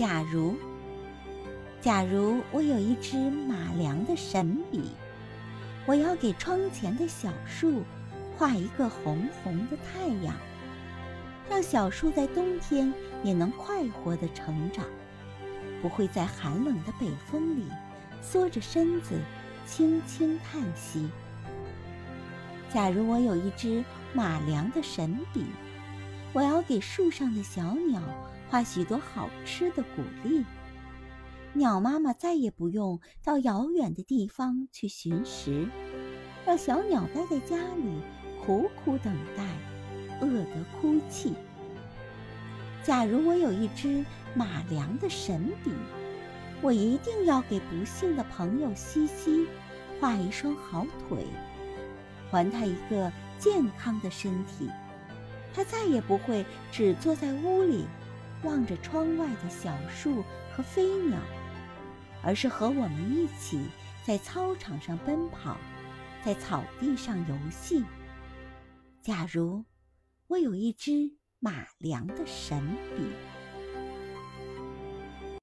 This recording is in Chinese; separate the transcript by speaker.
Speaker 1: 假如，假如我有一支马良的神笔，我要给窗前的小树画一个红红的太阳，让小树在冬天也能快活的成长，不会在寒冷的北风里缩着身子轻轻叹息。假如我有一支马良的神笔，我要给树上的小鸟画许多好吃的谷粒，鸟妈妈再也不用到遥远的地方去寻食，让小鸟待在家里苦苦等待，饿得哭泣。假如我有一支马良的神笔，我一定要给不幸的朋友西西画一双好腿。还他一个健康的身体，他再也不会只坐在屋里，望着窗外的小树和飞鸟，而是和我们一起在操场上奔跑，在草地上游戏。假如我有一支马良的神笔。